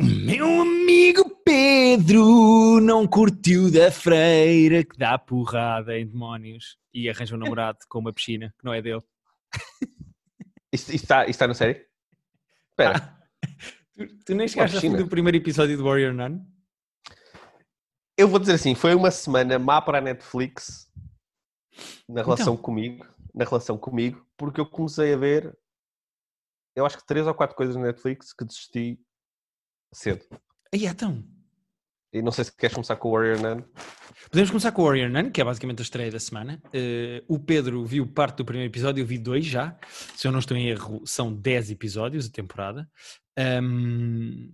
O meu amigo Pedro não curtiu da freira que dá porrada em demónios e arranja um namorado com uma piscina que não é dele. Isto, isto está, isto está na série? Espera. Ah, tu, tu nem chegaste a fim do primeiro episódio de Warrior Nun? Eu vou dizer assim, foi uma semana má para a Netflix na relação Então. comigo, na relação comigo, porque eu comecei a ver, eu acho que três ou quatro coisas na Netflix que desisti cedo. Aí então. E não sei se queres começar com o Warrior Nun. Podemos começar com o Warrior Nun, que é basicamente a estreia da semana. Eh, o Pedro viu parte do primeiro episódio, eu vi dois já. Se eu não estou em erro, são 10 episódios a temporada. Ahm,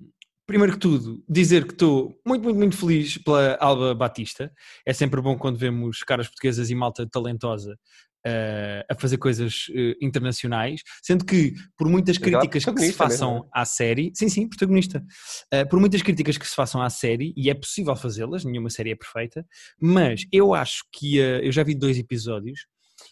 primeiro que tudo, dizer que estou muito, muito, muito feliz pela Alba Batista. É sempre bom quando vemos caras portuguesas e malta talentosa eh, a fazer coisas eh, internacionais, sendo que por muitas críticas que se mesmo, façam não é? à série, sim, sim, protagonista, Eh, por muitas críticas que se façam à série, e é possível fazê-las, nenhuma série é perfeita, mas eu acho que eu já vi dois episódios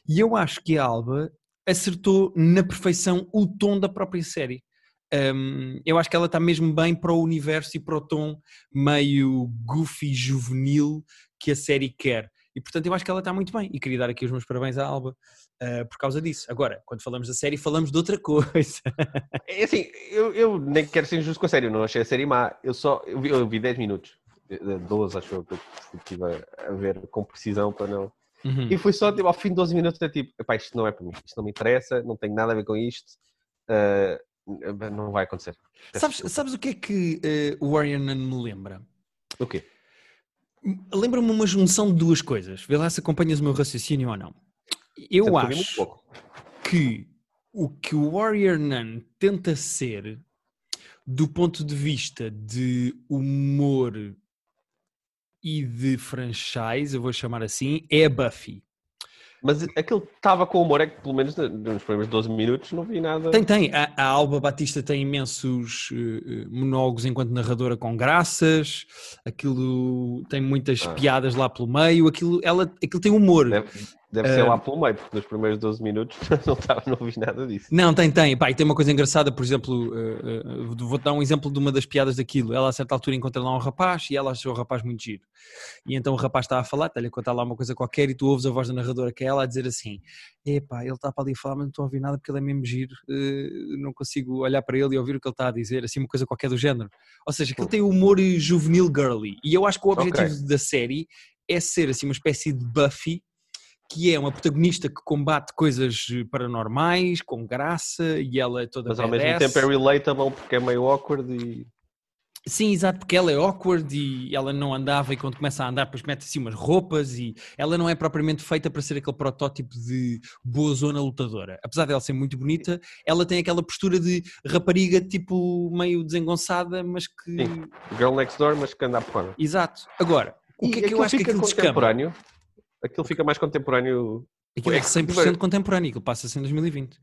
e eu acho que a Alba acertou na perfeição o tom da própria série. Um, eu acho que ela está mesmo bem para o universo e para o tom meio goofy, juvenil que a série quer. E portanto eu acho que ela está muito bem e queria dar aqui os meus parabéns à Alba uh, por causa disso. Agora, quando falamos da série, falamos de outra coisa. É assim, eu, eu nem quero ser injusto com a série, eu não achei a série má. Eu só, eu vi, eu vi 10 minutos, eh, 12 acho eu, que eu estive a, ver com precisão para não... Uhum. E foi só, tipo, ao fim de 12 minutos, é tipo, isto não é para mim, isto não me interessa, não tenho nada a ver com isto, eh, não vai acontecer. Sabes, sabes o que é que uh, o Warrior me lembra? O quê? Lembra-me uma junção de duas coisas. Vê lá se acompanhas o meu raciocínio ou não. Eu Sempre muito acho que o que o Warrior Nun tenta ser do ponto de vista de humor e de franchise, eu vou chamar assim, é a Buffy. Mas que estava com humor é que, pelo menos nos primeiros 12 minutos, não vi nada. Tem, tem. A, a Alba Batista tem imensos eh, monólogos enquanto narradora com graças, aquilo tem muitas Ah. piadas lá pelo meio, aquilo, ela, aquilo tem humor. Deve, deve ser Eh, lá pelo meio, porque nos primeiros 12 minutos não, estava, não vi nada disso. Não, tem, tem. Pá, e tem uma coisa engraçada, por exemplo, eh, eh, vou-te dar um exemplo de uma das piadas daquilo. Ela a certa altura encontra lá um rapaz e ela achou o rapaz muito giro. E então o rapaz está a falar, está-lhe a contar lá uma coisa qualquer e tu ouves a voz da narradora que é ela a dizer assim: Epá, ele está para ali a falar, mas não estou a ouvir nada porque ele é mesmo giro, eh, não consigo olhar para ele e ouvir o que ele está a dizer, assim uma coisa qualquer do género. Ou seja, aquilo tem humor juvenil girly. E eu acho que o objetivo da série é ser assim uma espécie de Buffy que é uma protagonista que combate coisas paranormais, com graça, e ela é toda Mas ao mesmo tempo é relatable porque é meio awkward e. Sim, exato, porque ela é awkward e ela não andava e quando começa a andar depois mete assim umas roupas e ela não é propriamente feita para ser aquele protótipo de boa zona lutadora. Apesar dela ser muito bonita, ela tem aquela postura de rapariga tipo meio desengonçada, mas que... Sim. Girl next door, mas que anda a porra. Exato. Agora, o que é que eu acho que aquilo descamba? Aquilo fica mais contemporâneo. Aquilo é É que- 100% contemporâneo, aquilo passa-se em 2020.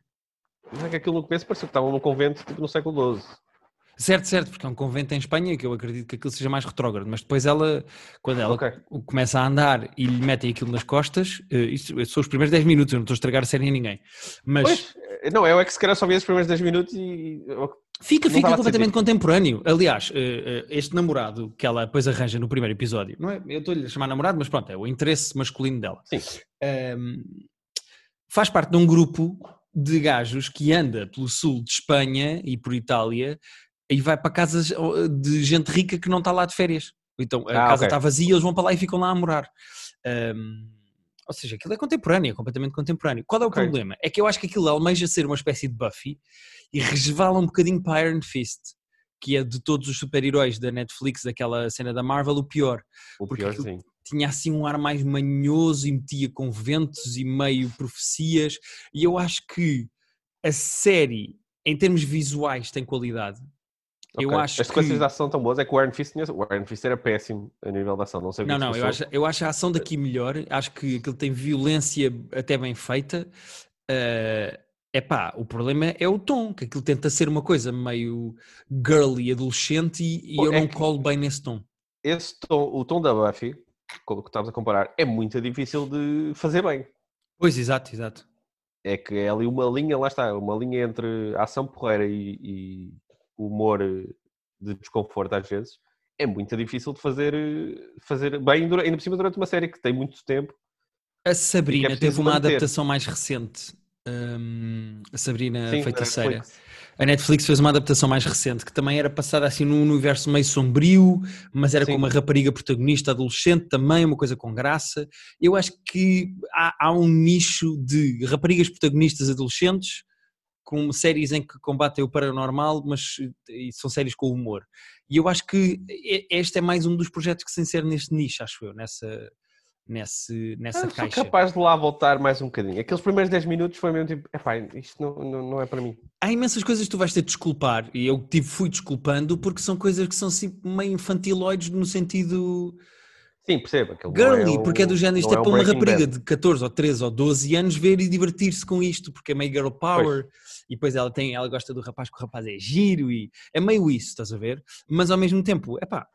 Não é que aquilo no começo parecia que estavam num convento tipo no século XII. Certo, certo, porque é um convento em Espanha que eu acredito que aquilo seja mais retrógrado, mas depois ela, quando ela Ok. começa a andar e lhe metem aquilo nas costas, eh, isso são os primeiros 10 minutos, eu não estou a estragar a série a ninguém, mas Pois, não, eu é que se calhar só vi esses primeiros 10 minutos e. fica, não fica completamente contemporâneo. Aliás, eh, eh, este namorado que ela depois arranja no primeiro episódio, não é? Eu estou-lhe a chamar namorado, mas pronto, é o interesse masculino dela. Sim. Ahm, faz parte de um grupo de gajos que anda pelo sul de Espanha e por Itália e vai para casas oh, de gente rica que não está lá de férias. Então a Ah, casa ok. está vazia, eles vão para lá e ficam lá a morar. Ahm, ou seja, aquilo é contemporâneo, é completamente contemporâneo. Qual é o Ok. problema? É que eu acho que aquilo almeja ser uma espécie de Buffy e resvala um bocadinho para Iron Fist, que é de todos os super-heróis da Netflix, daquela cena da Marvel, o pior O Porque pior, sim. tinha assim um ar mais manhoso e metia conventos e meio profecias. E eu acho que a série, em termos visuais, tem qualidade. Eu Ok. acho As sequências que- de ação tão boas é que o Iron Fist, tinha- o Iron Fist era péssimo a nível de ação. Não sei Não, é não, eu acho, eu acho a ação daqui melhor. Acho que aquilo tem violência até bem feita. É epá, o problema é o tom, que aquilo tenta ser uma coisa meio girly, adolescente, e, Pô, eu é não colo bem nesse tom. Esse tom, o tom da Buffy, com o que estamos a comparar, é muito difícil de fazer bem. Pois, exato, exato. É que é ali uma linha, lá está, uma linha entre ação porreira e, e humor eh, de desconforto às vezes, é muito difícil de fazer, fazer bem, ainda por cima durante uma série que tem muito tempo. A Sabrina preciso teve uma manter. adaptação mais recente. hum, a Sabrina Sim, Feiticeira. Netflix. A Netflix fez uma adaptação mais recente que também era passada assim num universo meio sombrio, mas era Sim. com uma rapariga protagonista adolescente também, uma coisa com graça. Eu acho que há, há um nicho de raparigas protagonistas adolescentes com séries em que combatem o paranormal, mas eh, e são séries com humor. E eu acho que e- este é mais um dos projetos que se insere neste nicho, acho eu, nessa, nesse, nessa Ah, sou caixa. capaz de lá voltar mais um bocadinho. Aqueles primeiros 10 minutos foi mesmo tipo, epá, isto não, não, não é para mim. Há imensas coisas que tu vais ter de desculpar e eu tive, fui desculpando porque são coisas que são assim, meio infantiloides no sentido Sim, percebo. girly, um- porque é do género, isto é, um para uma rapariga Bad. de 14 ou 13 ou 12 anos ver e divertir-se com isto, porque é meio girl power e depois ela tem, ela gosta do rapaz, porque o rapaz é giro e é meio isso, estás a ver? Mas ao mesmo tempo, é pá,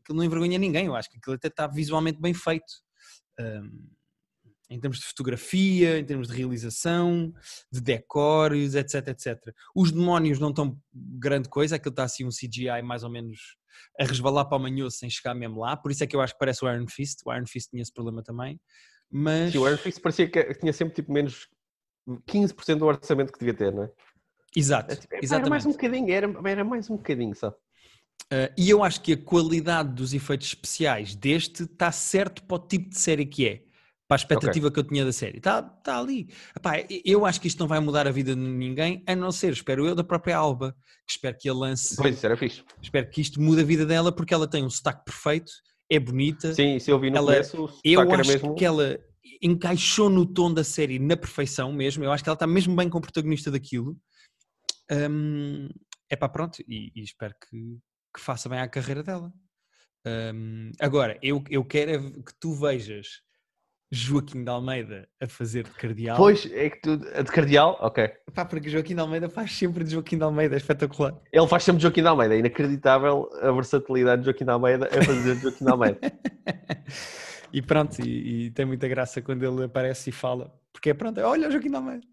aquilo não envergonha ninguém, eu acho que aquilo até está visualmente bem feito. Hum, em termos de fotografia, em termos de realização, de decores, etc, etc. Os demónios não estão grande coisa, aquilo está assim um CGI mais ou menos a resvalar para o manhoso sem chegar mesmo lá, por isso é que eu acho que parece o Iron Fist, o Iron Fist tinha esse problema também, mas... Sim, o Iron Fist parecia que tinha sempre tipo menos 15% do orçamento que devia ter, não é? Exato, É tipo, epá, Era exatamente. mais um bocadinho, era, era mais um bocadinho só. Uh, e eu acho que a qualidade dos efeitos especiais deste está certo para o tipo de série que é. Para a expectativa que eu tinha da série. Está tá ali. Epá, eu acho que isto não vai mudar a vida de ninguém, a não ser, espero eu, da própria Alba, que espero que a lance, Pois, isso era fixe. espero que isto mude a vida dela, porque ela tem um sotaque perfeito, é bonita. Sim, isso eu vi no Ela- começo, o eu acho mesmo... que ela encaixou no tom da série na perfeição mesmo. Eu acho que ela está mesmo bem como protagonista daquilo. é pá, pronto, e, e espero que, que faça bem à carreira dela. Hum, agora, eu, eu quero é que tu vejas Joaquim de Almeida a fazer de cardeal. Pois, é que tu... de Cardeal, ok. Pá, porque Joaquim de Almeida faz sempre de Joaquim de Almeida, é espetacular. Ele faz sempre de Joaquim de Almeida, é inacreditável a versatilidade de Joaquim de Almeida a fazer de Joaquim de Almeida. e pronto, e, e tem muita graça quando ele aparece e fala, porque é pronto, olha o Joaquim de Almeida.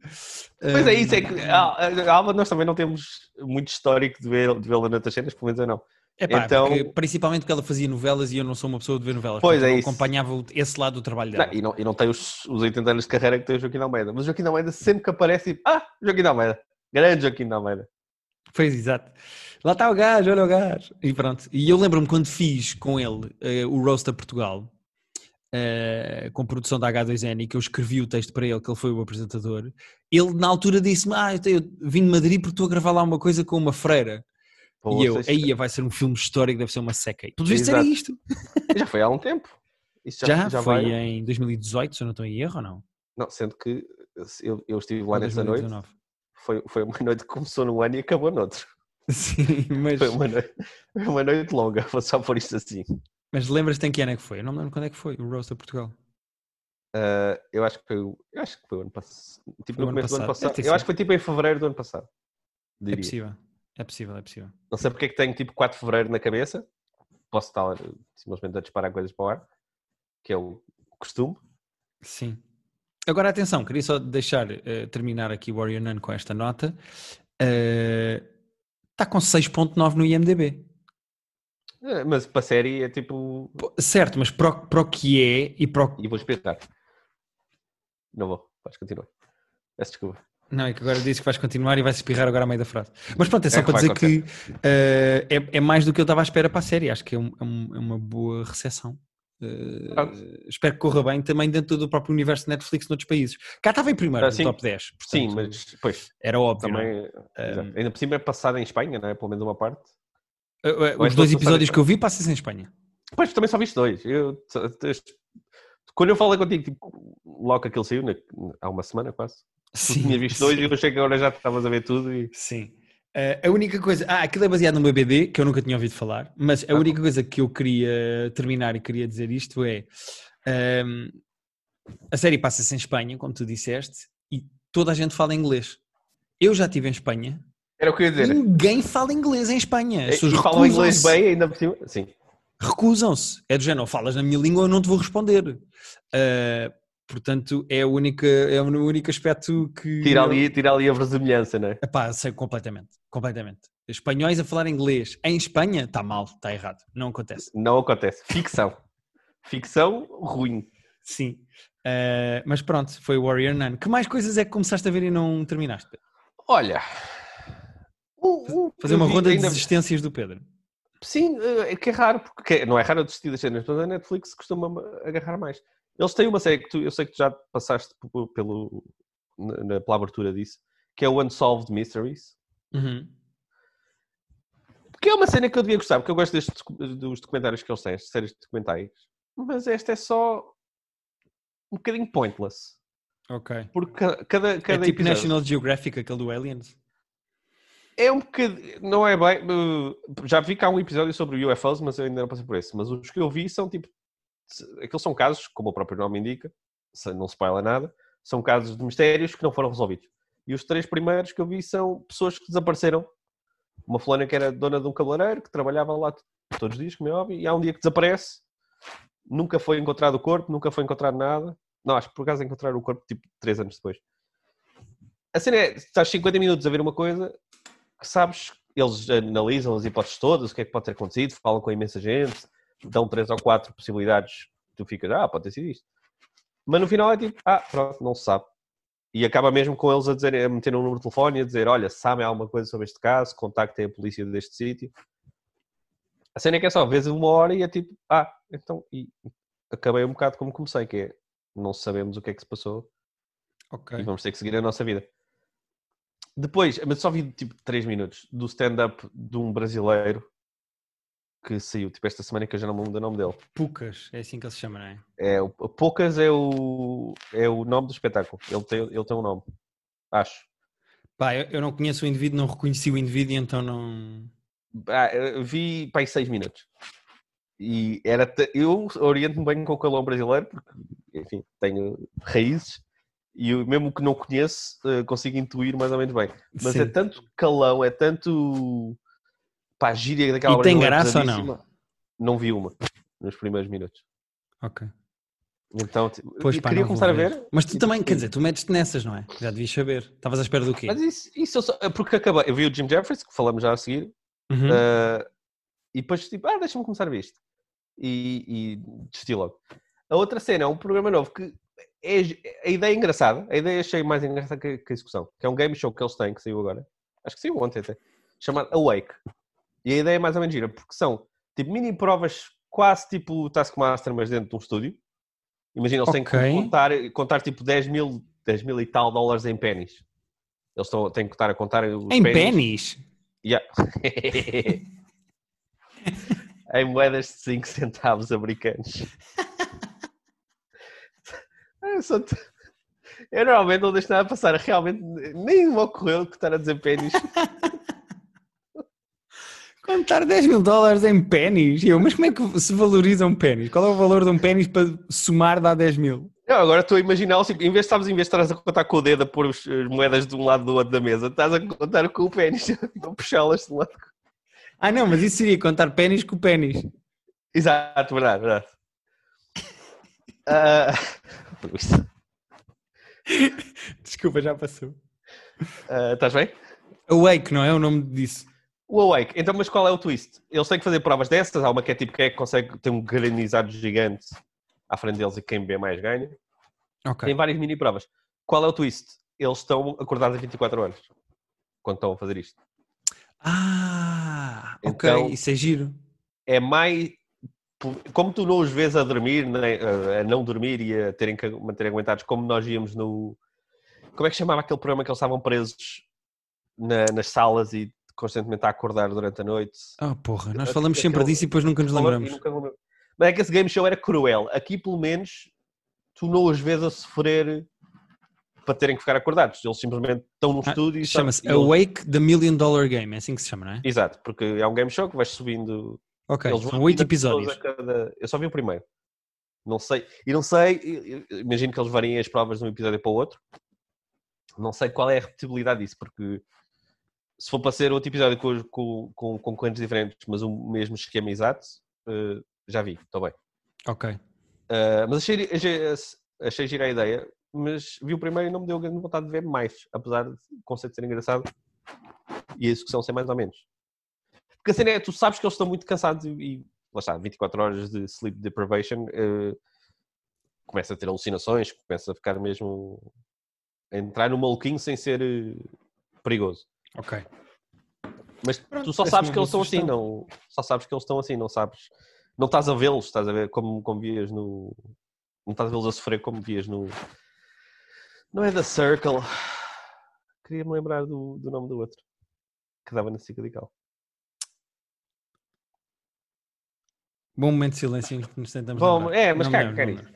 Pois é isso, é que a, a Alba nós também não temos muito histórico de vê-la noutras cenas, pelo menos eu não. Epá, Então- porque, principalmente porque ela fazia novelas e eu não sou uma pessoa de ver novelas. Pois é isso. acompanhava esse lado do trabalho dela. Não, e, não, e não tem os, os 80 anos de carreira que tem o Joaquim Almeida, mas o Joaquim Almeida sempre que aparece, tipo, ah, Joaquim Almeida, grande Joaquim Almeida. Pois, exato. Lá está o gajo, olha o gajo. E pronto. E eu lembro-me quando fiz com ele eh, o Roast a Portugal, eh, com produção da H2N, que eu escrevi o texto para ele, que ele foi o apresentador, ele na altura disse-me, ah, eu, eu vim de Madrid porque estou a gravar lá uma coisa com uma freira. Pô, e eu, aí vai ser um filme histórico, deve ser uma seca. Pelo visto era isto. Já foi há um tempo. Isso Já, foi vai- em 2018, se eu não estou em erro ou não? Não, sendo que eu, eu estive lá nessa noite, 2019. foi, foi uma noite que começou num ano e acabou noutro. Sim, mas, Foi uma noite, uma noite longa, vou só por isto assim. mas lembras-te em que ano é que foi? Eu não me lembro quando é que foi o Roast a Portugal. Ah, eu acho que foi, o- eu acho que foi o ano passado. Tipo, Foi no começo do ano passado. Ter Eu acho que foi tipo em fevereiro do ano passado. É diria. possível, é possível, é possível. Não sei porque é que tenho tipo 4 de fevereiro na cabeça. Posso estar eh, simplesmente a disparar coisas para o ar, que é o costume. Sim. Agora atenção, queria só deixar eh, terminar aqui o Warrior Nun com esta nota. Está com 6.9 no IMDB. Eh, Mas para a série é tipo. Certo, mas para o, para o que é e para o... E vou espirrar. Não vou, podes continuar. Peço desculpa. Não, é que agora disse que vais continuar e vais espirrar agora a meio da frase. Mas pronto, é só É, para dizer que eh, é, é mais do que eu estava à espera para a série. Acho que é, um- é um- é uma boa recepção. Eh, Pronto. espero que corra bem também dentro do próprio universo de Netflix noutros países. Cá estava em primeiro Ah, no sim. top 10. Sim, portanto, mas pois, Era óbvio. é? também. exato. Ainda por cima é passado em Espanha, não é? Pelo menos uma parte. Eh, eh, é Os dois episódios que eu vi passam-se em Espanha. Pois, também só viste dois. Eu, quando eu falei contigo, tipo, logo que aquele saiu, na- há uma semana quase, tu tinhas visto dois e eu achei que agora já estavas a ver tudo e. Sim. Eh, a única coisa. Ah, aquilo é baseado numa BD que eu nunca tinha ouvido falar, mas a Ah. única coisa que eu queria terminar e queria dizer isto é. ehm, a série passa-se em Espanha, como tu disseste, e toda a gente fala inglês. Eu já estive em Espanha, Era o que eu ia dizer. ninguém fala inglês em Espanha. As E pessoas falam inglês bem ainda por cima. Sim. recusam-se. É do género, falas na minha língua, eu não te vou responder. Uh, portanto, é, a única, é o único aspecto que. Tira ali, tira ali a versemelhança, não é? Epá, sei completamente. Completamente. espanhóis a falar inglês em Espanha, está mal, está errado, não acontece. Não acontece. Ficção. Ficção ruim. Sim. Uh, mas pronto, foi Warrior Nun. Que mais coisas é que começaste a ver e não terminaste? Olha. Fazer uma ronda ainda... de desistências do Pedro. Sim, é que é raro, porque não é raro desistir das cenas, mas a Netflix costuma agarrar mais. Eles têm uma série que tu, eu sei que tu já passaste pelo, na, pela abertura disso, que é o Unsolved Mysteries. Uhum. Porque é uma cena que eu devia gostar, porque eu gosto destes, dos documentários que eles têm, estas séries de documentários. Mas esta é só um bocadinho pointless. Ok. Porque cada, cada é tipo episódio... National Geographic, aquele do Aliens? É um bocadinho, não é bem. Já vi que há um episódio sobre UFOs, mas eu ainda não passei por esse. Mas os que eu vi são tipo. Aqueles são casos, como o próprio nome indica, não spoiler nada, são casos de mistérios que não foram resolvidos. E os três primeiros que eu vi são pessoas que desapareceram uma fulana que era dona de um cabeleireiro, que trabalhava lá todos os dias, como é óbvio, e há um dia que desaparece, nunca foi encontrado o corpo, nunca foi encontrado nada. Não, acho que por acaso encontraram o corpo tipo 3 anos depois. A cena é, estás 50 minutos a ver uma coisa que sabes, eles analisam as hipóteses todas, o que é que pode ter acontecido, falam com a imensa gente, dão 3 ou 4 possibilidades, tu ficas, ah, pode ter sido isto. Mas no final é tipo, ah, pronto, não se sabe. E acaba mesmo com eles a dizer, a meter um número de telefone e a dizer: Olha, sabem alguma coisa sobre este caso, contactem a polícia deste sítio. A cena é que é só, vezes uma hora e é tipo, ah, então, e acabei um bocado como comecei, que é não sabemos o que é que se passou okay. e vamos ter que seguir a nossa vida. Depois, mas só vi tipo 3 minutos do stand-up de um brasileiro que saiu tipo esta semana que eu já não me lembro do nome dele. Pucas, é assim que ele se chama, não é? É, o Poucas é o, é o nome do espetáculo. Ele tem, ele tem um nome. Acho. Pá, eu, eu não conheço o indivíduo, não reconheci o indivíduo, então não. Ah, vi aí 6 minutos. E era. Eu oriento-me bem com o calão brasileiro, porque, enfim, tenho raízes. E eu, mesmo que não conheço, eh, consigo intuir mais ou menos bem. Mas Sim. é tanto calão, é tanto pá, gíria daquela E tem graça ou não? Não vi uma nos primeiros minutos. Ok. Então, pois, pá, queria começar a ver. Mas tu também, quer dizer, tu metes-te nessas, não é? Já devias saber. Estavas à espera do quê? Mas isso, isso eu só, é porque acabei. Eu vi o Jim Jeffries, que falamos já a seguir, uhum. uh, e depois tipo, ah, deixa-me começar a ver isto. E, e desisti logo. A outra cena é um programa novo que é, a ideia é engraçada, a ideia achei mais engraçada que, que a execução, que é um game show que eles têm, que saiu agora, acho que saiu ontem até, chamado Awake. E a ideia é mais ou menos gira, porque são tipo mini provas quase tipo Taskmaster, mas dentro de um estúdio. Imagina, eles okay. têm que contar, contar tipo 10 mil, 10 mil e tal dólares em pennies. Eles estão, têm que estar a contar os Em pennies? Yeah. em moedas de 5 centavos americanos. Eu, só te... eu normalmente não deixo nada passar. Realmente nem me ocorreu que estar a dizer pennies. Contar 10 mil dólares em pênis? Eu, mas como é que se valoriza um pênis? Qual é o valor de um pênis para somar dá 10 mil? Eu agora estou a imaginar, assim, em vez de, sabes, em vez de estás a contar com o dedo a pôr as moedas de um lado do outro da mesa, estás a contar com o pênis, a puxá-las de lado. Ah não, mas isso seria contar pênis com o pênis. Exato, verdade, verdade. Uh... Desculpa, já passou. Uh, estás bem? Awake, não é o nome disso? O Awake, então, mas qual é o twist? Eles têm que fazer provas dessas, há uma que é tipo quem é que consegue ter um granizado gigante à frente deles e quem bem mais ganha. Okay. Tem várias mini provas. Qual é o twist? Eles estão acordados a 24 horas quando estão a fazer isto. Ah, então, ok, isso é giro. É mais. Como tu não os vês a dormir, a não dormir e a terem que manter aguentados, como nós íamos no. Como é que chamava aquele programa que eles estavam presos na, nas salas e constantemente a acordar durante a noite. Ah, porra, nós falamos sempre disso e depois nunca nos lembramos. Nunca Mas é que esse game show era cruel. Aqui, pelo menos, tu não os vês a sofrer para terem que ficar acordados. Eles simplesmente estão no ah, estúdio e Chama-se Awake the Million Dollar Game, é assim que se chama, não é? Exato, porque é um game show que vais subindo. Ok, eles são oito episódios. Cada... Eu só vi o primeiro. Não sei. E não sei, imagino que eles variem as provas de um episódio para o outro. Não sei qual é a repetibilidade disso, porque se for para ser outro episódio com, com, com concorrentes diferentes, mas o mesmo esquema exato, uh, já vi, estou bem. Ok. Uh, mas achei, achei, achei gira a ideia, mas vi o primeiro e não me deu grande vontade de ver mais, apesar de o conceito ser engraçado e a execução ser mais ou menos. Porque a cena é, tu sabes que eles estão muito cansados e, e lá está, 24 horas de sleep deprivation, uh, começa a ter alucinações, começa a ficar mesmo. a entrar no maluquinho sem ser uh, perigoso. Ok. Mas Pronto, tu só parece sabes que eles estão assim, não. Só sabes que eles estão assim, não sabes. Não estás a vê-los, estás a ver como, como vias no. Não estás a vê-los a sofrer como vias no. Não é da Circle. Queria-me lembrar do, do nome do outro. Que dava na SIC radical. Bom momento de silêncio em que nos tentamos Bom, lembrar. é, mas isso. lembro.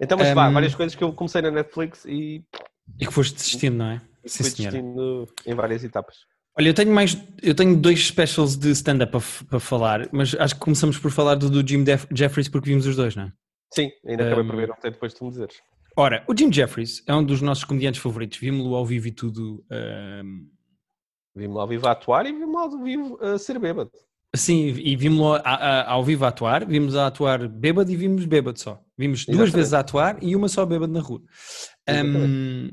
Então, mas vá, Hum. várias coisas que eu comecei na Netflix e E que foste desistindo, não é? Sim, fui senhora. desistindo em várias etapas. Olha, eu tenho mais, eu tenho dois specials de stand-up para, falar, mas acho que começamos por falar do, do Jim Def- Jeffries porque vimos os dois, não é? Sim, ainda acabei por Hum. ver ontem depois de tu me dizeres. Ora, o Jim Jeffries é um dos nossos comediantes favoritos, vimos-lo ao vivo e tudo. Vi-me lá ao vivo a atuar e vi-me lá ao vivo a ser bêbado. Sim, e vimos-lo ao vivo a atuar, vimos a atuar bêbado e vimos bêbado só. Vimos duas Exatamente. vezes a atuar e uma só bêbado na rua. Hum,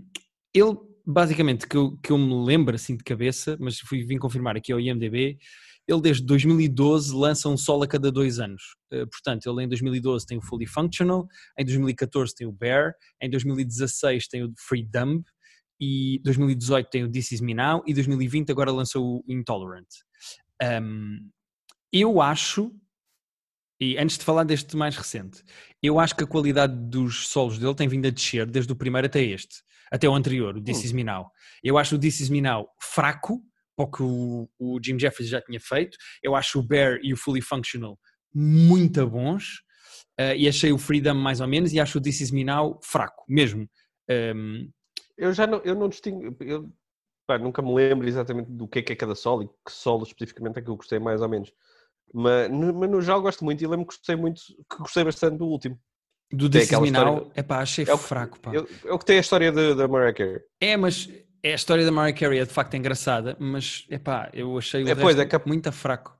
ele, basicamente, que eu, que eu me lembro assim de cabeça, mas fui, vim confirmar aqui ao IMDB, ele desde 2012 lança um solo a cada dois anos. Eh, portanto, ele em 2012 tem o Fully Functional, em 2014 tem o Bear, em 2016 tem o Free Dumb, e 2018 tem o This Is Me Now, e 2020 agora lançou o Intolerant. Hum, eu acho, e antes de falar deste mais recente, eu acho que a qualidade dos solos dele tem vindo a descer desde o primeiro até este, até o anterior, o This Hum. Is Me Now. Eu acho o This Is Me Now fraco, para o que o, o Jim Jeffries já tinha feito. Eu acho o Bear e o Fully Functional muito bons. eh, e achei o Freedom mais ou menos, e acho o This Is Me Now fraco, mesmo. Um, Eu já não, eu não distingo, eu pá, nunca me lembro exatamente do que é que é cada solo e que solo especificamente é que eu gostei mais ou menos. Mas no, mas no geral gosto muito e lembro que gostei muito, que gostei bastante do último. Do Tem This Is aquela Me Now, história- é pá, achei É o fraco, pá. É o que tem a história da Mariah Carey. É, mas é a história da Mariah Carey é de facto engraçada, mas epá, eu achei o É, resto é que- muito fraco.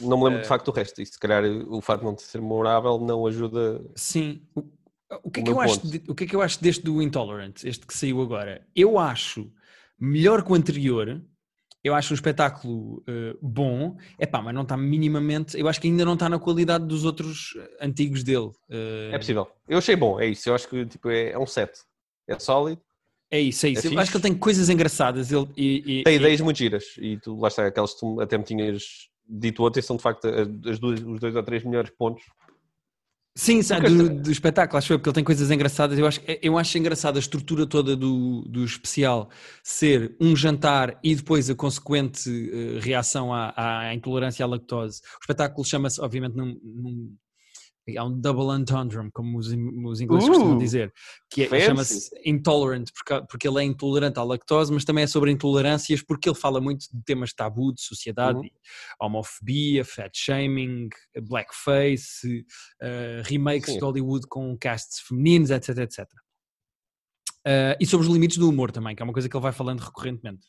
Não me lembro Eh, de facto do resto. E se calhar o facto de não ser memorável não ajuda. Sim. O, o que é O que eu acho de- o que é que eu acho deste do Intolerant, este que saiu agora? Eu acho melhor que o anterior. Eu acho um espetáculo eh, bom, epá, mas não está minimamente. Eu acho que ainda não está na qualidade dos outros eh, antigos dele. Eh, É possível. Eu achei bom, é isso. Eu acho que tipo, é, é um set. É sólido, É isso, é isso. É eu fixe. acho que ele tem coisas engraçadas. Ele, e, e- tem e- ideias muito giras. E tu, lá está, aquelas que tu até me tinhas dito ontem são de facto as duas, os dois ou três melhores pontos. Sim, Porque do, do espetáculo, acho eu, porque ele tem coisas engraçadas. Eu acho, eu acho engraçada a estrutura toda do, do especial ser um jantar e depois a consequente eh, reação à, à intolerância à lactose. O espetáculo chama-se, obviamente, num, num- há um double entendre, como os, os ingleses costumam Uh, dizer, que é- chama-se intolerant, porque, porque ele é intolerante à lactose, mas também é sobre intolerâncias, porque ele fala muito de temas tabu de sociedade, Uhum. homofobia, fat shaming, blackface, eh, remakes Sim. de Hollywood com casts femininos, etc, etc. Eh, e sobre os limites do humor também, que é uma coisa que ele vai falando recorrentemente.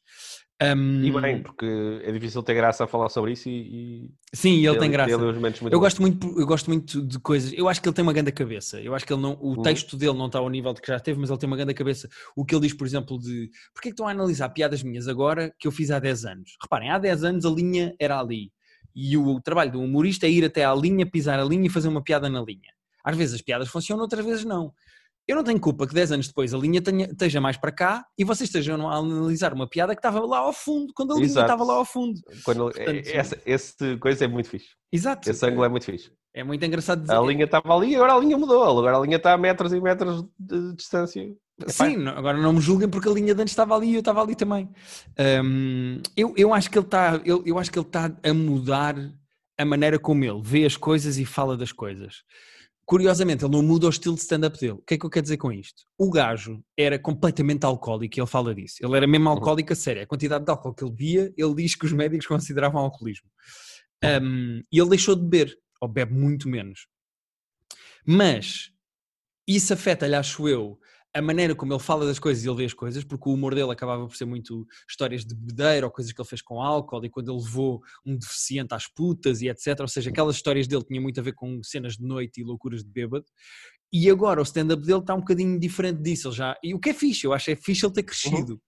Um, E bem, porque é difícil ter graça a falar sobre isso e. e sim, ele tem ter- graça. muito Eu bons. gosto, muito, eu gosto muito de coisas. Eu acho que ele tem uma grande cabeça. Eu acho que ele não, o Uhum. texto dele não está ao nível de que já teve, mas ele tem uma grande cabeça. O que ele diz, por exemplo, de porque é que estão a analisar piadas minhas agora que eu fiz há 10 anos? Reparem, há 10 anos a linha era ali. E o, trabalho do humorista é ir até à linha, pisar a linha e fazer uma piada na linha. Às vezes as piadas funcionam, outras vezes não. Eu não tenho culpa que 10 anos depois a linha tenha- esteja mais para cá e vocês estejam a analisar uma piada que estava lá ao fundo, quando a linha Exato. estava lá ao fundo. Quando, Portanto, essa, esse coisa é muito fixe. Exato. Esse ângulo é muito fixe. É muito engraçado dizer. A linha estava ali e agora a linha mudou. Agora a linha está a metros e metros de distância. Sim, não- agora não me julguem porque a linha de antes estava ali e eu estava ali também. Hum, eu, eu acho que ele está eu, eu acho que ele está a mudar a maneira como ele vê as coisas e fala das coisas. Curiosamente, ele não muda o estilo de stand-up dele. O que é que eu quero dizer com isto? O gajo era completamente alcoólico e ele fala disso. Ele era mesmo alcoólico a sério. A quantidade de álcool que ele bebia, ele diz que os médicos consideravam alcoolismo. Hum, e ele deixou de beber, ou bebe muito menos. Mas isso afeta-lhe, acho eu, a maneira como ele fala das coisas e ele vê as coisas, porque o humor dele acabava por ser muito histórias de bebedeira ou coisas que ele fez com álcool e quando ele levou um deficiente às putas e etc. Ou seja, aquelas histórias dele tinham muito a ver com cenas de noite e loucuras de bêbado. E agora o stand-up dele está um bocadinho diferente disso. Ele já... E o que é fixe, eu acho é fixe ele ter crescido.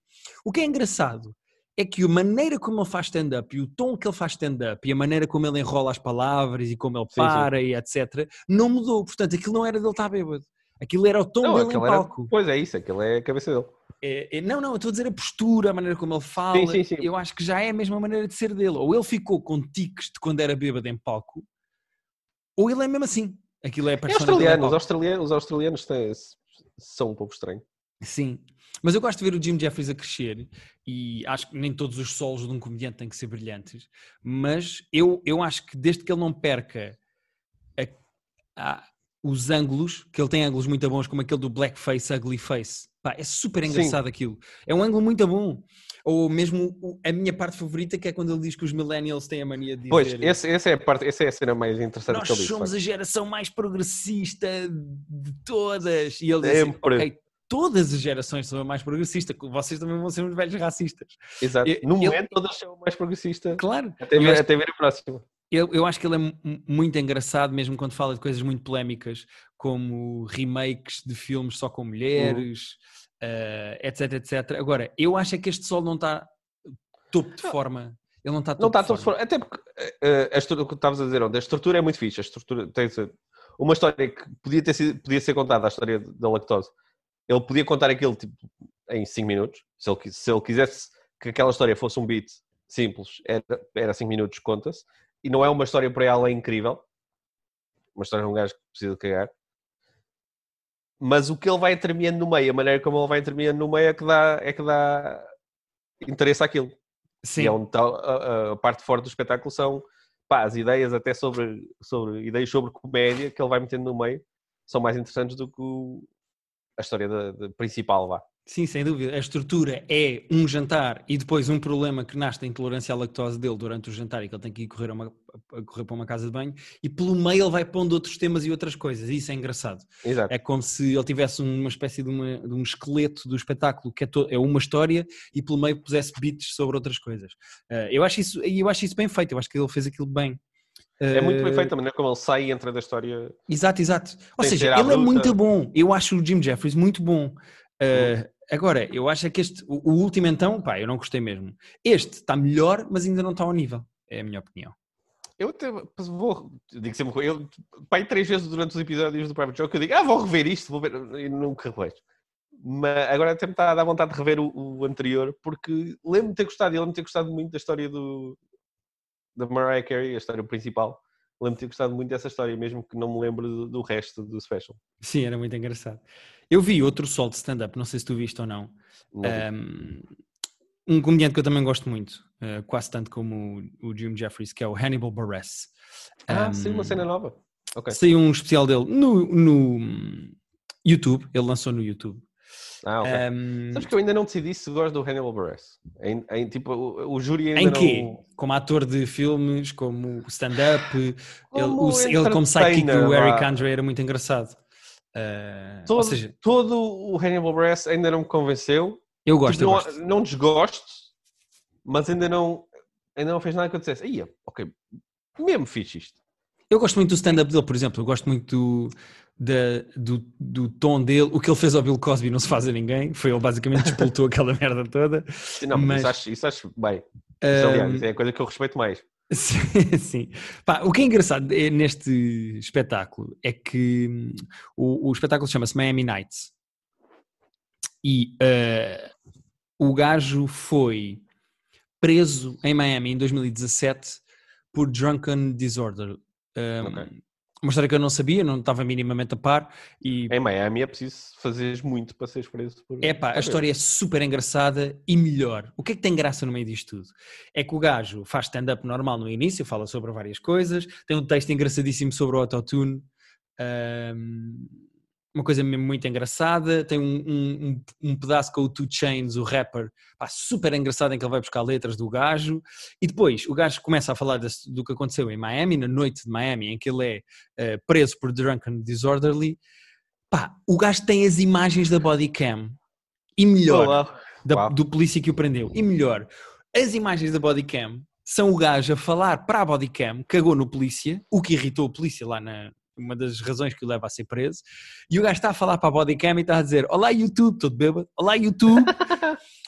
O que é engraçado é que a maneira como ele faz stand-up e o tom que ele faz stand-up e a maneira como ele enrola as palavras e como ele Sim, para e etc. não mudou. Portanto, aquilo não era dele estar bêbado. Aquilo era o tom Não, dele em aquele era- palco. Pois é isso, aquilo é a cabeça dele. É, é- não, não, eu estou a dizer a postura, a maneira como ele fala. sim, sim. Eu acho que já é a mesma maneira de ser dele. Ou ele ficou com tiques de quando era bêbado em palco, ou ele é mesmo assim. Aquilo é a É australiano, os palco. australianos, os australianos têm, são um pouco estranhos. Sim. Mas eu gosto de ver o Jim Jeffries a crescer e acho que nem todos os solos de um comediante têm que ser brilhantes, mas eu, eu acho que desde que ele não perca a- a- os ângulos, que ele tem ângulos muito bons, como aquele do Blackface, Ugly Face, pá, é super Sim. engraçado aquilo. É um ângulo muito bom. Ou mesmo a minha parte favorita, que é quando ele diz que os millennials têm a mania de Pois, esse, essa, é a parte, essa é a cena mais interessante nós que ele diz. somos de a geração mais progressista de todas. E ele diz assim, ok, todas as gerações são a mais progressista, vocês também vão ser uns velhos racistas. Exato. No eu- momento, todas são mais progressistas. Claro. Até ver, até ver a próxima. Eu, eu acho que ele é mu- muito engraçado, mesmo quando fala de coisas muito polémicas, como remakes de filmes só com mulheres, eh, etc, etc. Agora, eu acho é que este sol não está topo de forma. Ele não está topo Não está de todo forma. fora. Até porque eh, a estrutura, o que estavas a dizer, onde a estrutura é muito fixe. A estrutura tem uma história que podia, ter sido, podia ser contada, a história da lactose. Ele podia contar aquilo tipo, em 5 minutos. Se ele, se ele quisesse que aquela história fosse um beat simples, era 5 minutos, conta-se. E não é uma história para ela incrível. Uma história de um gajo que precisa de cagar. Mas o que ele vai intermeando no meio, a maneira como ele vai intermeando no meio é que dá, é que dá interesse àquilo. Sim, E é onde está a, a parte forte do espetáculo são pá, as ideias até sobre, sobre ideias sobre comédia que ele vai metendo no meio são mais interessantes do que o- a história da, da principal, vá. Sim, sem dúvida. A estrutura é um jantar e depois um problema que nasce da intolerância à lactose dele durante o jantar e que ele tem que ir correr, uma- correr para uma casa de banho e pelo meio ele vai pondo outros temas e outras coisas. Isso é engraçado. Exato. É como se ele tivesse uma espécie de, uma- de um esqueleto do espetáculo que é, to- é uma história e pelo meio pusesse beats sobre outras coisas. Eh, eu, acho isso, eu acho isso bem feito, eu acho que ele fez aquilo bem. É muito bem Eh, feito a maneira como ele sai e entra da história. Exato, exato. Ou seja, ele é bruta. muito bom. Eu acho o Jim Jeffries muito bom. Eh, agora, eu acho é que este, o, o último então, pá, eu não gostei mesmo. Este está melhor, mas ainda não está ao nível. É a minha opinião. Eu até vou, digo sempre, eu, pai, três vezes durante os episódios do Private Joke, eu digo, ah, vou rever isto, vou ver, e nunca revejo. Mas agora até me está a dar vontade de rever o, o anterior, porque lembro-me de ter gostado, e lembro-me de ter gostado muito da história do, da Mariah Carey, a história principal. Lembro-me de ter gostado muito dessa história, mesmo que não me lembro do, do resto do special. Sim, era muito engraçado. Eu vi outro sol de stand-up, não sei se tu viste ou não. Não. Um, um comediante que eu também gosto muito, uh, quase tanto como o, o Jim Jeffries, que é o Hannibal Buress. ah, Um, sim, uma cena nova. Ok. Saiu um especial dele no, no YouTube, ele lançou no YouTube. Ah, ok. Um, Sabes que eu ainda não decidi se gosto do Hannibal Buress. Em, em, tipo, o, o júri ainda em não... quê? Como ator de filmes, como stand-up, ele, o- ele como sidekick do Eric. Andre era muito engraçado. Uh, Todo, ou seja, todo o Hannibal Buress ainda não me convenceu. eu gosto, Tipo, eu não, gosto. não desgosto, mas ainda não, ainda não fez nada que eu dissesse. Ia, ok, mesmo fiz isto. Eu gosto muito do stand-up dele, por exemplo. Eu gosto muito do, do, do tom dele. O que ele fez ao Bill Cosby não se faz a ninguém. Foi ele basicamente despoltou aquela merda toda. Não, mas Mas- isso, acho, isso acho bem. Isso, Um, aliás, é a coisa que eu respeito mais. Sim, sim. Pá, o que é engraçado é neste espetáculo é que hum, o, o espetáculo chama-se Miami Nights e eh, o gajo foi preso em Miami em 2017 por drunken disorder. Um, Ok. Uma história que eu não sabia, não estava minimamente a par e Em Miami é preciso fazeres muito para seres preso. Por... é pá, a história é super engraçada e melhor. O que é que tem graça no meio disto tudo? É que o gajo faz stand-up normal no início, fala sobre várias coisas, tem um texto engraçadíssimo sobre o autotune, ahm, uma coisa mesmo muito engraçada, tem um, um- um- pedaço com o Two Chains, o rapper, pá, super engraçado em que ele vai buscar letras do gajo, e depois o gajo começa a falar desse- do que aconteceu em Miami, na noite de Miami, em que ele é eh, preso por Drunken Disorderly, pá, o gajo tem as imagens da body cam, e melhor, Olá. da- Uau. do polícia que o prendeu. E melhor, as imagens da bodycam são o gajo a falar para a bodycam, cagou no polícia, o que irritou o polícia lá na, uma das razões que o leva a ser preso. E o gajo está a falar para a bodycam e está a dizer: Olá, YouTube, todo bêbado. Olá, YouTube.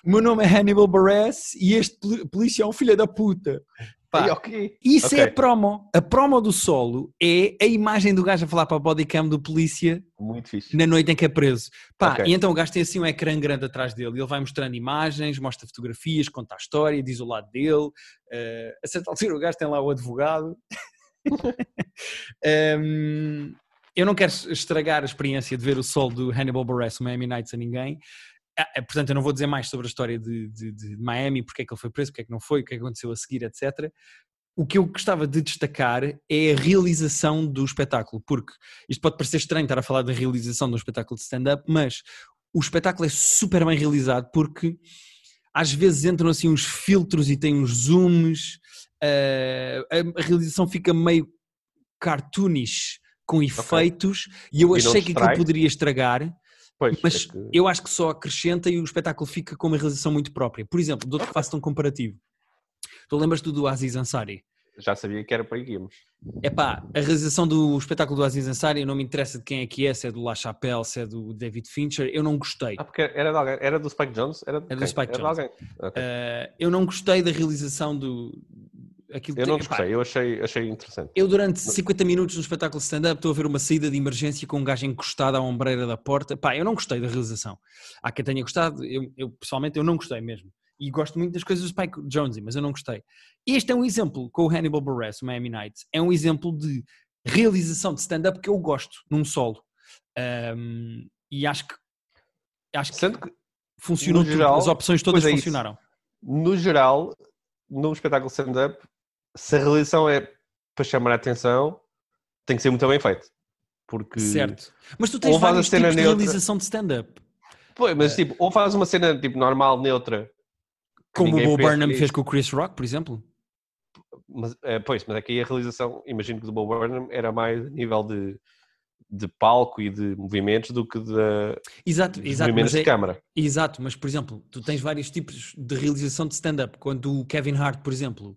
o meu nome é Hannibal Buress e este polícia é um filho da puta. Pá, Ei, ok. Isso Ok. é a promo. A promo do solo é a imagem do gajo a falar para a bodycam do polícia na noite em que é preso. Pá, Ok. e então o gajo tem assim um ecrã grande atrás dele. Ele vai mostrando imagens, mostra fotografias, conta a história, diz o lado dele. Eh, a certa altura o gajo tem lá o advogado. Ehm, eu não quero estragar a experiência de ver o sol do Hannibal Buress, Miami Nights, a ninguém. Ah, eh, portanto, eu não vou dizer mais sobre a história de, de- de Miami, porque é que ele foi preso, porque é que não foi, o que é aconteceu a seguir, etc. O que eu gostava de destacar é a realização do espetáculo, porque isto pode parecer estranho estar a falar da realização de um espetáculo de stand-up, mas o espetáculo é super bem realizado porque às vezes entram assim uns filtros e tem uns zooms, eh, a, realização fica meio cartoonish com efeitos e eu E achei que aquilo poderia estragar, Pois, mas é que- eu acho que só acrescenta e o espetáculo fica com uma realização muito própria. Por exemplo, dou-te que faço um comparativo. Tu lembras-te do Aziz Ansari? já sabia que era para aí que íamos. Epá, a realização do espetáculo do Aziz Ansari, eu não me interessa de quem é que é, se é do La Chapelle, se é do David Fincher, eu não gostei. Ah, porque era de alguém. Era do Spike Jones? Era, de Era do? Spike era de Jonze. alguém. Ok. Uh, eu não gostei da realização do. Aquilo eu não gostei, eu achei, achei interessante. Eu, durante 50 minutos no espetáculo stand-up, estou a ver uma saída de emergência com um gajo encostado à ombreira da porta. Pá, eu não gostei da realização. Há quem tenha gostado, eu, eu, pessoalmente eu não gostei mesmo. E gosto muito das coisas do Spike Jonze, mas eu não gostei. Este é um exemplo, com o Hannibal Buress, o Miami Nights, é um exemplo de realização de stand-up que eu gosto, num solo. Um, e acho que, acho que Sendo que, funcionou no tudo, geral, as opções todas é isso. funcionaram. no geral, num espetáculo stand-up, se a realização é para chamar a atenção, tem que ser muito bem feito. Porque. Certo. Mas tu tens Ou vários tipos de neutra. realização de stand-up. Pois, mas tipo, ou faz uma cena tipo normal, neutra. Como o Bo Burnham fez com o Chris Rock, por exemplo. Mas, é, pois, mas aqui a realização, imagino que do Bo Burnham era mais a nível de, de palco e de movimentos do que de, Exato, de exato. movimentos Mas é, de câmara. exato, mas por exemplo, tu tens vários tipos de realização de stand-up. Quando o Kevin Hart, por exemplo,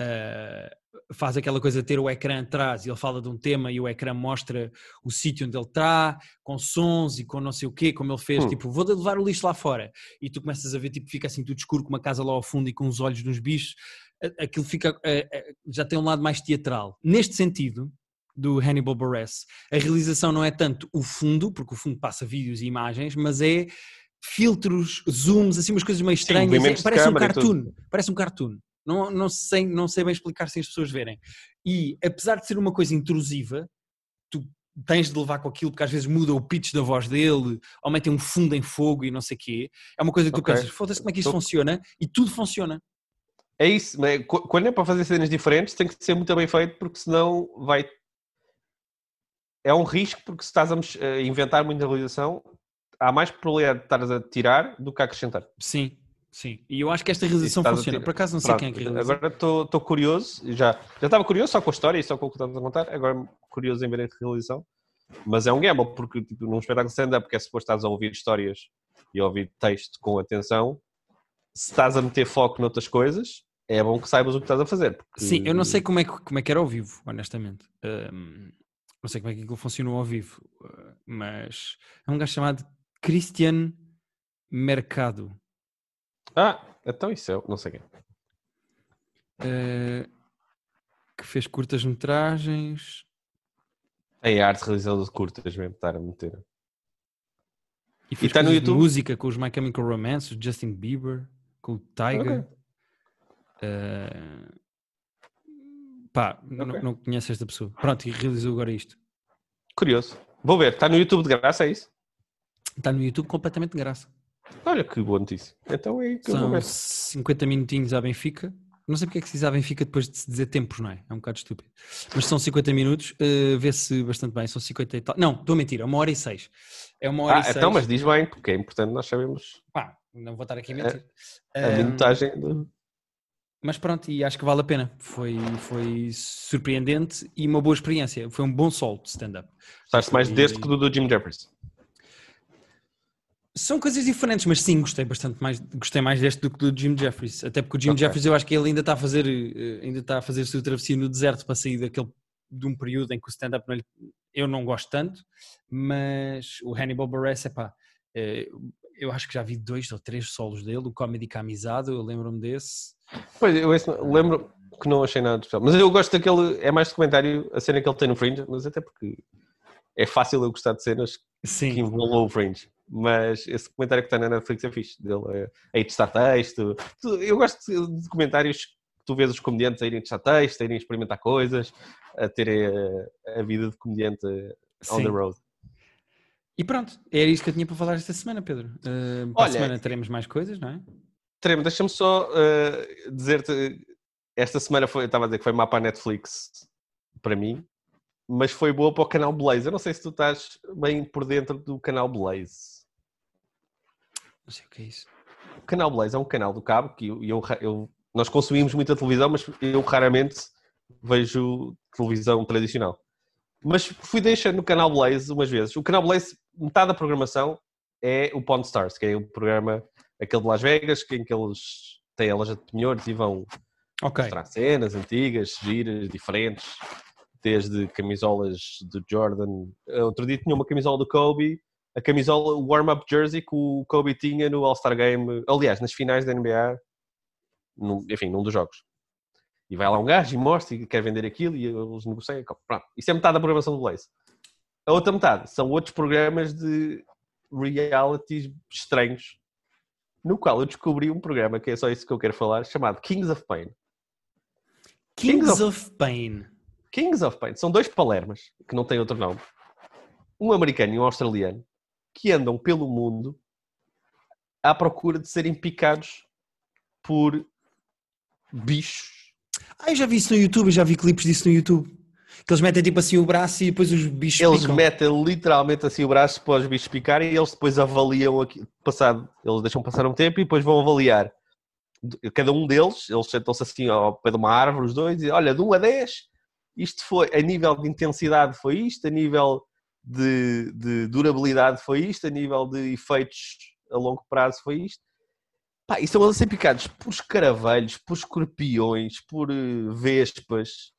ah, faz aquela coisa de ter o ecrã atrás e ele fala de um tema e o ecrã mostra o sítio onde ele está, com sons e com não sei o quê, como ele fez, Hum. tipo, vou levar o lixo lá fora. E tu começas a ver, tipo, fica assim tudo escuro, com uma casa lá ao fundo e com os olhos nos bichos. Aquilo fica, ah, já tem um lado mais teatral. Neste sentido, do Hannibal Buress, a realização não é tanto o fundo, porque o fundo passa vídeos e imagens, mas é filtros, zooms, assim umas coisas meio estranhas. É- movimentos de parece um cartoon. Parece um cartoon. Não, não, sei, não sei bem explicar sem as pessoas verem. E apesar de ser uma coisa intrusiva, tu tens de levar com aquilo, porque às vezes muda o pitch da voz dele, ou metem um fundo em fogo e não sei o quê. É uma coisa que tu Ok. pensas, foda-se como é que isto Tô- funciona, e tudo funciona. É isso, mas qu- quando é para fazer cenas diferentes tem que ser muito bem feito porque senão vai. É um risco porque se estás a inventar muita realização, há mais probabilidade de estares a tirar do que a acrescentar. Sim, sim. E eu acho que esta realização funciona. Por acaso não sei Pronto, quem é que realiza. Agora estou curioso, já, já estava curioso só com a história e só com o que estás a contar, agora curioso em ver a realização. Mas é um gamble, porque tipo, num espetáculo de stand-up que é suposto estás a ouvir histórias e a ouvir texto com atenção, se estás a meter foco noutras coisas, é bom que saibas o que estás a fazer. porque- Sim, eu não sei como é que, como é que era ao vivo, honestamente. Ahm, não sei como é que aquilo funcionou ao vivo, ah, mas é um gajo chamado Christian Mercado. Ah, então isso é, não sei quem. ah, que fez curtas metragens. É a arte de realização de curtas mesmo, estar a meter. E fez tá no YouTube? música com os My Chemical Romance, o Justin Bieber, com o Tiger. Ok. Ah, pá, não, Ok. não conheço esta pessoa. Pronto, e realizou agora isto. Curioso. Vou ver, está no YouTube de graça, é isso? Está no YouTube completamente de graça. Olha que boa notícia. Então é aí que São ver. 50 minutinhos à Benfica. Não sei porque é que se diz à Benfica depois de se dizer tempos, não é? É um bocado estúpido. Mas são 50 minutos, eh, vê-se bastante bem, são 50 e tal. Não, estou a mentir, é uma hora e seis. É uma hora Ah, e seis. então, mas diz bem, porque é importante nós sabemos Pá, não vou estar aqui a mentir. a Ahm, minutagem. do- mas pronto, e acho que vale a pena. Foi, foi surpreendente e uma boa experiência. Foi um bom sol de stand-up. Gostaste mais E- deste que do, do Jim Jeffries. São coisas diferentes, mas sim, gostei bastante mais, gostei mais deste do que do Jim Jeffries. Até porque o Jim Ok. Jeffries eu acho que ele ainda está a fazer, eh, ainda está a fazer a sua travessia no deserto para sair daquele de um período em que o stand-up eu não gosto tanto, mas o Hannibal Buress, epá, eh, eu acho que já vi dois ou três solos dele, o Comedy Camisado, eu lembro-me desse. Pois, eu esse lembro que não achei nada especial. Mas eu gosto daquele, é mais documentário a cena que ele tem no Fringe, mas até porque é fácil eu gostar de cenas que Sim, envolvam o Fringe. Mas esse documentário que está na Netflix é fixe, dele é a ir testar texto. Eu gosto de documentários que tu vês os comediantes a irem testar texto, a irem experimentar coisas, a terem a, a vida de comediante on sim. the road. E pronto, era isso que eu tinha para falar esta semana, Pedro. Eh, para Olha, a semana teremos mais coisas, não é? Tremo, deixa-me só uh, dizer-te. Esta semana foi, eu estava a dizer que foi má para a Netflix para mim, mas foi boa para o canal Blaze. Eu não sei se tu estás bem por dentro do canal Blaze. Não sei o que é isso. O canal Blaze é um canal do cabo que eu, eu- eu- nós consumimos muita televisão, mas eu raramente vejo televisão tradicional. Mas fui deixando no canal Blaze umas vezes. O canal Blaze, metade da programação é o Pawn Stars, que é o programa, aquele de Las Vegas, que- em que eles têm a loja de penhores e vão Ok, mostrar cenas antigas, giras, diferentes, desde camisolas do Jordan. Outro dia tinha uma camisola do Kobe, a camisola, o warm-up jersey que o Kobe tinha no All-Star Game, aliás, nas finais da NBA, num- enfim, num dos jogos. E vai lá um gajo e mostra e quer vender aquilo e eles negociam. Pronto. Isso é metade da programação do Blaze. A outra metade são outros programas de realities estranhos, no qual eu descobri um programa, que é só isso que eu quero falar, chamado Kings of Pain. Kings, Kings of... Pain. Kings of Pain são dois palermas, que não têm outro nome, um americano e um australiano, que andam pelo mundo à procura de serem picados por bichos. Ah, eu já vi isso no YouTube, eu já vi clipes disso no YouTube. Que eles metem tipo assim o braço e depois os bichos Eles picam. metem literalmente assim o braço para os bichos picarem e eles depois avaliam aqui, passado, eles deixam passar um tempo e depois vão avaliar. Cada um deles, eles sentam-se assim ao pé de uma árvore, os dois, e olha, de 1 a 10, isto foi, a nível de intensidade foi isto, a nível de, de durabilidade foi isto, a nível de efeitos a longo prazo foi isto. Pá, e são eles a ser picados por escaravelhos, por escorpiões, por eh, vespas,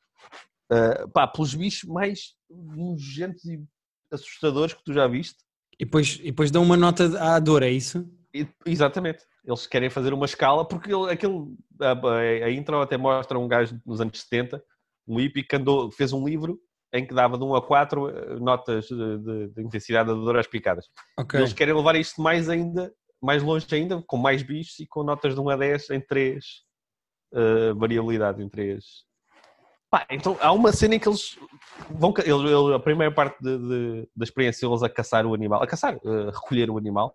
eh, pá, pelos bichos mais nojentos e assustadores que tu já viste. E depois, e depois dão uma nota à dor, é isso? E- exatamente. Eles querem fazer uma escala, porque ele- aquele, a, a- a intro até mostra um gajo nos anos 70, um hippie que andou, fez um livro em que dava de 1 a 4 eh, notas de, de- de intensidade da dor às picadas. Ok. Eles querem levar isto mais ainda, mais longe ainda, com mais bichos e com notas de 1 a 10 em 3 variabilidade, em 3. Pá, então há uma cena em que eles vão. Eles, eles- a primeira parte de- da experiência eles a caçar o animal, a caçar, a recolher o animal.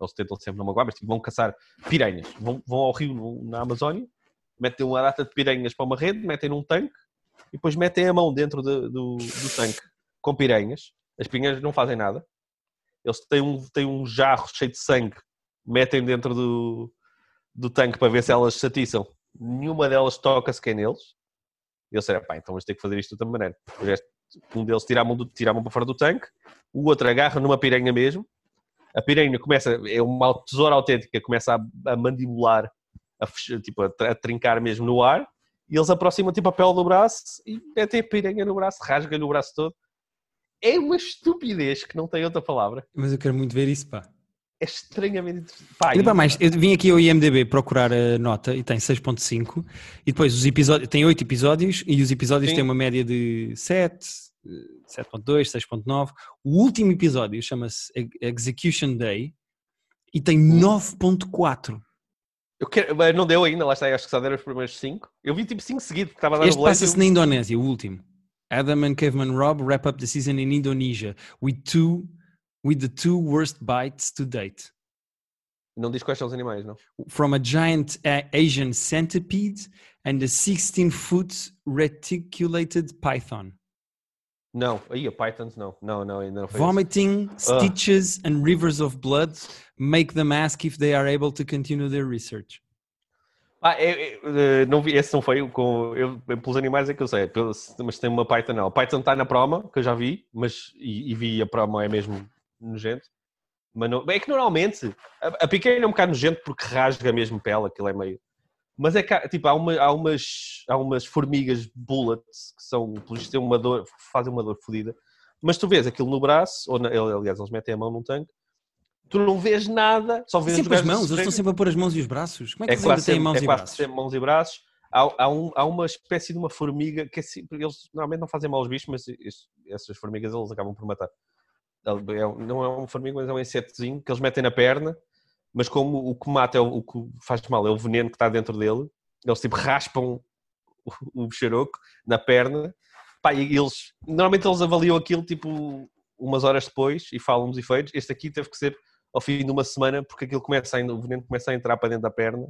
Eles tentam sempre não magoar, mas tipo, vão caçar piranhas. Vão, vão ao rio na Amazónia, metem uma data de piranhas para uma rede, metem num tanque e depois metem a mão dentro de- do, do tanque com piranhas. As piranhas não fazem nada. Eles têm um, têm um jarro cheio de sangue, metem dentro do, do tanque para ver se elas se atiçam. Nenhuma delas toca sequer neles. E eles disseram, pá, então vamos ter que fazer isto de outra maneira. Um deles tira a, mão do, tira a mão para fora do tanque, o outro agarra numa piranha mesmo. A piranha começa, é uma tesoura autêntica, começa a, a mandibular, a, tipo, a, a trincar mesmo no ar. E eles aproximam tipo a pele do braço e metem a piranha no braço, rasga-lhe o braço todo. É uma estupidez que não tem outra palavra. Mas eu quero muito ver isso, pá. É estranhamente. Pá, e- mais, eu vim aqui ao IMDB procurar a nota e tem 6.5 e depois os episódios, tem 8 episódios e os episódios Sim. têm uma média de 7, eh, 7.2, 6.9. O último episódio chama-se Ex- Execution Day e tem Hum. 9.4. Eu quero, mas não deu ainda, lá está, acho que só deram os primeiros 5. Eu vi tipo 5 seguidos, porque estava a dar Este Blaze. passa-se na Indonésia, o último. Adam and Caveman Rob wrap up the season in Indonesia with two with the two worst bites to date. Não diz quais são os animais, não. from a giant uh, Asian centipede and a 16 foot reticulated python. Não, aí a Pythons não. Não, não, ainda não foi. isso. Vomiting, stitches, and rivers of blood make them ask if they are able to continue their research. Ah, é, é, eh, não vi, esse não foi com. Eu, pelos animais é que eu sei, pelos- mas tem uma Python não. A Python está na promo, que eu já vi, mas e, e vi a promo é mesmo nojento. Mas não, é que normalmente a, a é um bocado nojento porque rasga mesmo pele, aquilo é meio. Mas é que tipo, há, uma, há, umas, há umas formigas bullets que são, pelos têm uma dor, fazem uma dor fodida. Mas tu vês aquilo no braço, ou na, aliás, eles metem a mão num tanque, tu não vês nada, só vês sempre as mãos, eles estão sempre a pôr as mãos e os braços. Como é que é eles ainda têm mãos é e braços? Sempre mãos e braços. Há, há, um, há, uma espécie de uma formiga que é, eles normalmente não fazem mal aos bichos, mas essas formigas eles acabam por matar. É, não é um formiga, mas é um insetozinho que eles metem na perna, mas como o que mata é o, o que faz mal é o veneno que está dentro dele, eles tipo raspam o, o xeroco na perna. Pá, e eles, normalmente eles avaliam aquilo tipo umas horas depois e falam dos efeitos. Este aqui teve que ser ao fim de uma semana porque aquilo começa a, o veneno começa a entrar para dentro da perna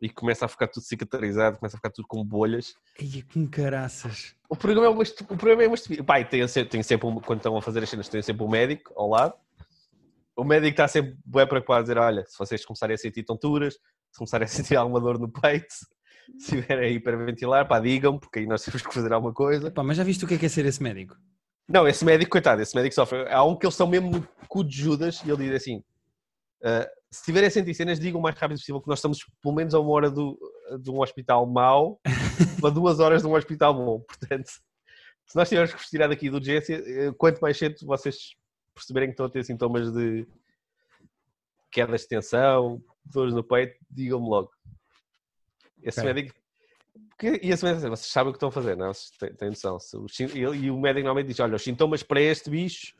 e começa a ficar tudo cicatrizado, começa a ficar tudo com bolhas. Ai, com caraças. O programa é uma, o programa é uma Pai, tem, tem sempre, um, quando estão a fazer as cenas, tem sempre um médico ao lado. O médico está sempre bem preocupado a dizer: olha, se vocês começarem a sentir tonturas, se começarem a sentir alguma dor no peito, se estiverem a hiperventilar, pá, digam, porque aí nós temos que fazer alguma coisa. Pá, mas já viste o que é, que é ser esse médico? Não, esse médico, coitado, esse médico sofre. Há um que eles são mesmo cu de Judas e ele diz assim: uh, se tiverem a sentir cenas, digam o mais rápido possível que nós estamos pelo menos a uma hora do, de um hospital mau para duas horas de um hospital bom. Portanto, se nós tivermos que vos tirar daqui de urgência, eh, quanto mais cedo vocês perceberem que estão a ter sintomas de queda de tensão, dores no peito, digam-me logo. Esse okay. médico. Porque, e esse médico, vocês sabem o que estão a fazer, não? É? Vocês têm, têm noção. E o médico normalmente diz: olha, os sintomas para este bicho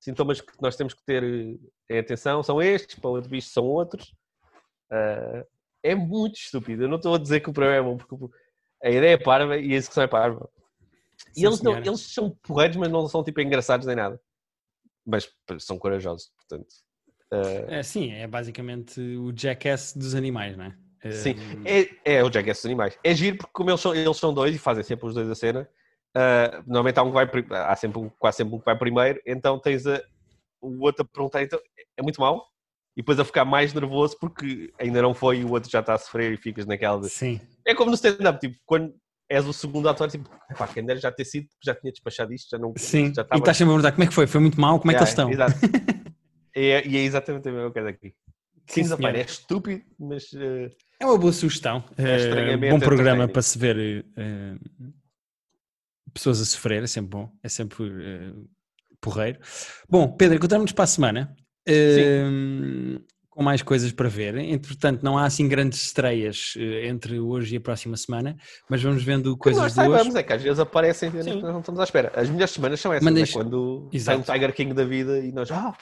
sintomas que nós temos que ter em eh, atenção são estes, para o outro bicho são outros. Uh, é muito estúpido. Eu não estou a dizer que o programa é bom, porque a ideia é parva e a execução é parva. E eles, não, eles são porreiros, mas não são tipo engraçados nem nada. Mas são corajosos, portanto. Uh... É, sim, é basicamente o jackass dos animais, não é? Sim, é, é o jackass dos animais. É giro porque como eles são, eles são dois e fazem sempre os dois a cena, Uh, normalmente há um que vai, há sempre um, quase sempre um que vai primeiro, então tens a, o outro a perguntar, então é muito mal e depois a ficar mais nervoso porque ainda não foi e o outro já está a sofrer e ficas naquela de... Sim. É como no stand-up, tipo, quando és o segundo ator, tipo, pá, quem dera já ter sido, já tinha despachado isto, já não... Sim, já estava... e estás sempre a perguntar como é que foi, foi muito mal, como é que eles estão? Exato. é, e é exatamente a mesma coisa aqui. Sim, Sim é estúpido, mas... Uh... É uma boa sugestão. É uh, bom programa para se ver uh, pessoas a sofrer, é sempre bom, é sempre uh, porreiro. Bom, Pedro, encontramos-nos para a semana. Uh, com mais coisas para ver. Entretanto, não há assim grandes estreias uh, entre hoje e a próxima semana, mas vamos vendo coisas nós. Saibamos, é que às vezes aparecem e não estamos à espera. As melhores semanas são essas, Mandes... é quando Exato. sai um Tiger King da vida e nós, ah,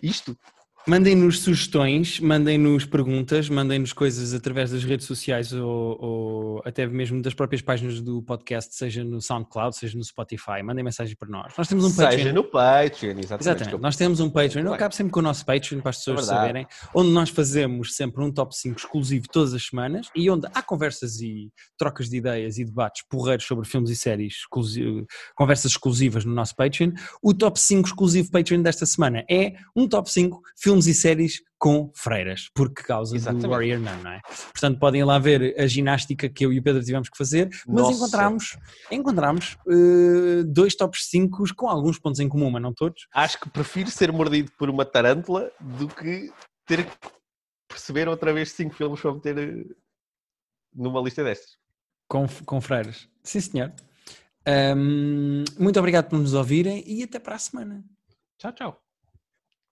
isto. Mandem-nos sugestões, mandem-nos perguntas, mandem-nos coisas através das redes sociais ou, ou, até mesmo das próprias páginas do podcast, seja no SoundCloud, seja no Spotify. Mandem mensagens para nós. Nós temos um seja Patreon. Seja no Patreon, exatamente. exatamente. Nós temos um Patreon. Eu acabo sempre com o nosso Patreon para as pessoas é saberem, onde nós fazemos sempre um top 5 exclusivo todas as semanas e onde há conversas e trocas de ideias e debates porreiros sobre filmes e séries, conversas exclusivas no nosso Patreon. O top 5 exclusivo Patreon desta semana é um top 5 filmes e séries com freiras, por causa Exatamente. do Warrior Nun, não é? Portanto, podem lá ver a ginástica que eu e o Pedro tivemos que fazer, mas Nossa. encontramos, encontramos uh, dois tops 5 com alguns pontos em comum, mas não todos. Acho que prefiro ser mordido por uma tarântula do que ter que perceber outra vez cinco filmes para meter eh, numa lista destas. Com, com freiras. Sim, senhor. Um, muito obrigado por nos ouvirem e até para a semana. Tchau, tchau.